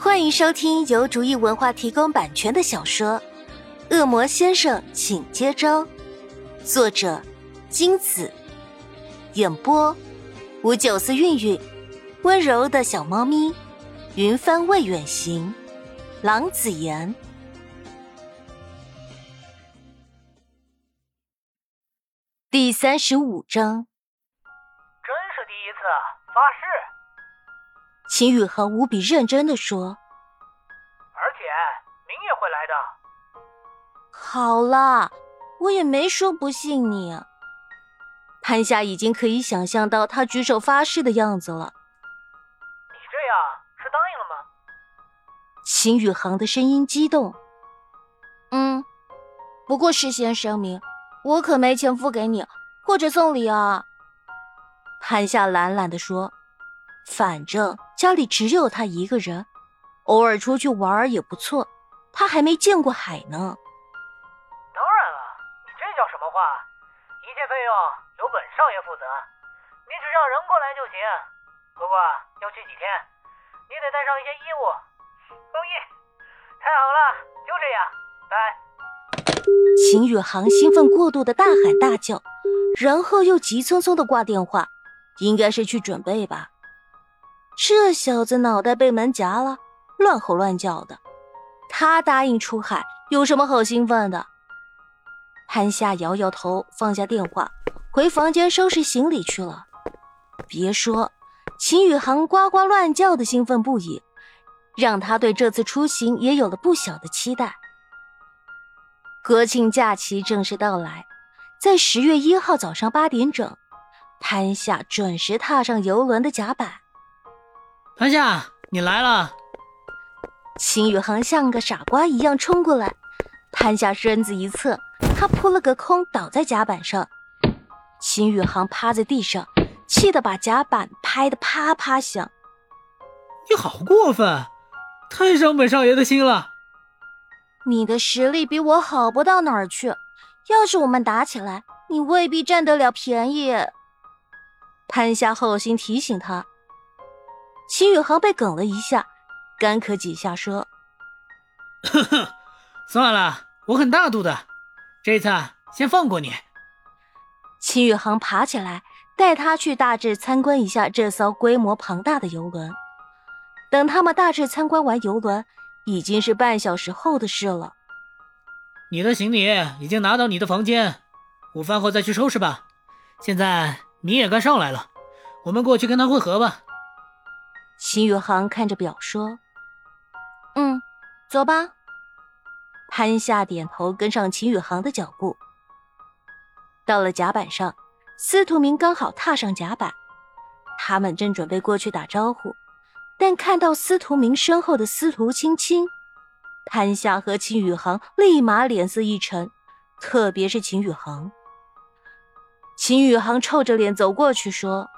欢迎收听由竹意文化提供版权的小说《恶魔先生，请接招》，作者金子，演播五九四韵韵，温柔的小猫咪，云帆未远行，郎子言。第三十五章，秦宇恒无比认真的说。而且您也会来的。好啦，我也没说不信你。潘夏已经可以想象到他举手发誓的样子了。你这样是答应了吗？秦宇航的声音激动。嗯，不过事先声明。我可没钱付给你，或者送礼啊。潘夏懒懒的说：“反正家里只有他一个人，偶尔出去玩也不错。他还没见过海呢。”当然了，你这叫什么话？一切费用由本少爷负责，你只让人过来就行。不过要去几天，你得带上一些衣物。同意。太好了，就这样，拜。秦宇航兴奋过度的大喊大叫，然后又急匆匆的挂电话，应该是去准备吧。这小子脑袋被门夹了，乱吼乱叫的。他答应出海，有什么好兴奋的？潘夏摇摇头，放下电话，回房间收拾行李去了。别说，秦宇航呱呱乱叫的兴奋不已，让他对这次出行也有了不小的期待。国庆假期正式到来，在十月一号早上八点整，潘夏准时踏上游轮的甲板。潘夏，你来了！秦宇航像个傻瓜一样冲过来，潘夏身子一侧，他扑了个空，倒在甲板上。秦宇航趴在地上，气得把甲板拍得啪啪响。你好过分，太伤本少爷的心了。你的实力比我好不到哪儿去，要是我们打起来，你未必占得了便宜。潘夏后心提醒他，秦宇航被梗了一下，干咳几下说：“呵呵，算了，我很大度的，这次先放过你。”秦宇航爬起来，带他去大致参观一下这艘规模庞大的游轮。等他们大致参观完游轮。已经是半小时后的事了。你的行李已经拿到你的房间，午饭后再去收拾吧。现在你也该上来了，我们过去跟他会合吧。秦宇航看着表说：“嗯，走吧。”潘夏点头，跟上秦宇航的脚步。到了甲板上，司徒明刚好踏上甲板，他们正准备过去打招呼。但看到司徒明身后的司徒青青，潘夏和秦宇航立马脸色一沉，特别是秦宇航。秦宇航臭着脸走过去说：“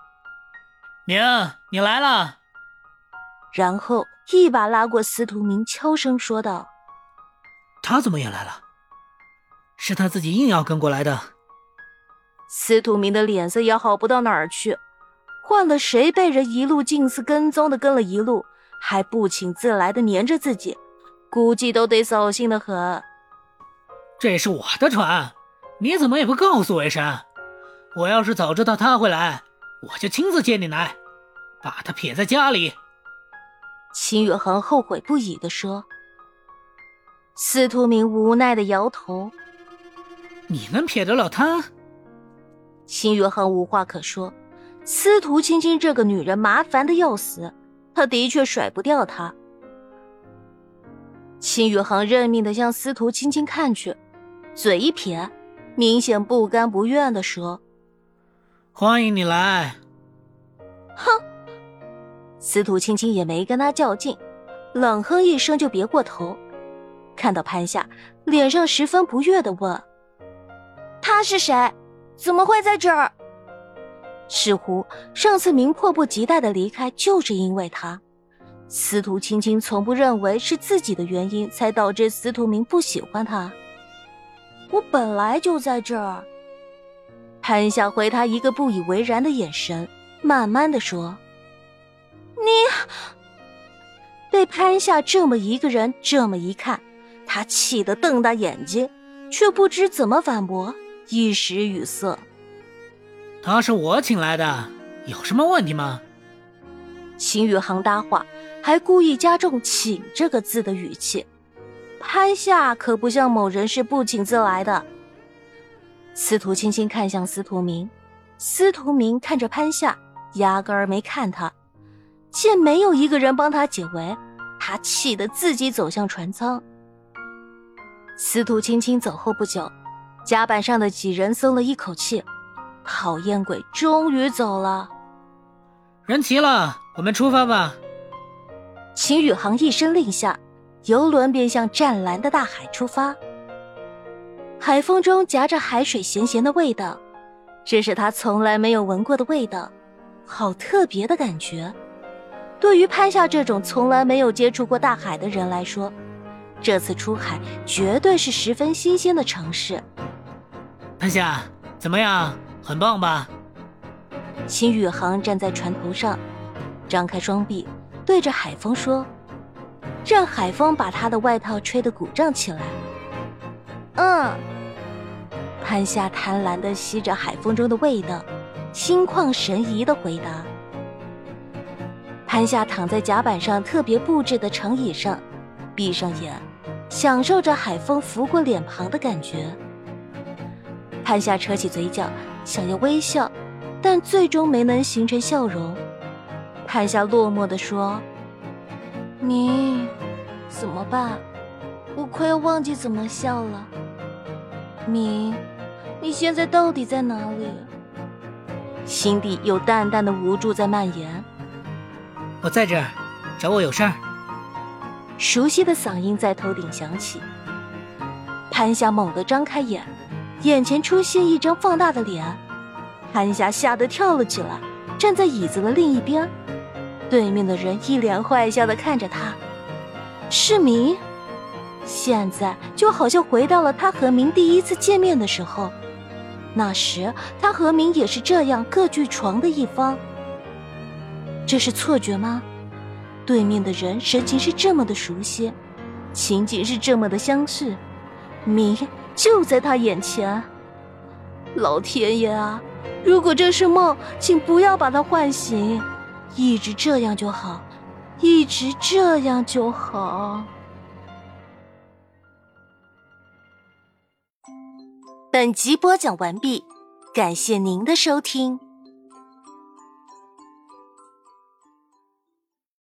娘，你来了。”然后一把拉过司徒明，悄声说道：“他怎么也来了？是他自己硬要跟过来的。”司徒明的脸色也好不到哪儿去。换了谁被人一路近似跟踪的跟了一路，还不请自来的黏着自己，估计都得扫兴的很。这是我的船，你怎么也不告诉为神？我要是早知道他会来，我就亲自接你来，把他撇在家里。秦宇恒后悔不已的说。司徒明无奈的摇头。你能撇得了他？秦宇恒无话可说。司徒青青这个女人麻烦的要死，他的确甩不掉她。秦宇航认命的向司徒青青看去，嘴一撇，明显不甘不愿的说：“欢迎你来。”哼，司徒青青也没跟他较劲，冷哼一声就别过头。看到潘夏，脸上十分不悦的问：“他是谁？怎么会在这儿？”似乎上次明迫不及待的离开就是因为他。司徒青青从不认为是自己的原因才导致司徒明不喜欢他。我本来就在这儿。潘夏回他一个不以为然的眼神，慢慢的说：“你……”被潘夏这么一个人这么一看，他气得瞪大眼睛，却不知怎么反驳，一时语塞。他是我请来的，有什么问题吗？秦宇航搭话，还故意加重“请”这个字的语气。潘夏可不像某人是不请自来的。司徒青青看向司徒明，司徒明看着潘夏，压根儿没看他。见没有一个人帮他解围，他气得自己走向船舱。司徒青青走后不久，甲板上的几人松了一口气，讨厌鬼终于走了。人齐了，我们出发吧。秦宇航一声令下，游轮便向湛蓝的大海出发。海风中夹着海水咸咸的味道，这是他从来没有闻过的味道，好特别的感觉。对于潘夏这种从来没有接触过大海的人来说，这次出海绝对是十分新鲜的尝试。潘夏，怎么样？很棒吧？秦宇航站在船头上，张开双臂，对着海风说，让海风把他的外套吹得鼓胀起来。嗯。潘夏贪婪地吸着海风中的味道，心旷神怡地回答。潘夏躺在甲板上特别布置的长椅上，闭上眼，享受着海风拂过脸庞的感觉。潘夏扯起嘴角，想要微笑，但最终没能形成笑容。潘夏落寞地说：“你怎么办？我快要忘记怎么笑了。明，你现在到底在哪里？”心底有淡淡的无助在蔓延。我在这儿，找我有事儿。熟悉的嗓音在头顶响起。潘霞猛地张开眼，眼前出现一张放大的脸。潘霞吓得跳了起来，站在椅子的另一边。对面的人一脸坏笑的看着他。是明，现在就好像回到了他和明第一次见面的时候。那时他和明也是这样各据床的一方。这是错觉吗？对面的人神情是这么的熟悉，情景是这么的相似，明就在他眼前。老天爷啊！如果这是梦，请不要把他唤醒，一直这样就好，一直这样就好。本集播讲完毕，感谢您的收听。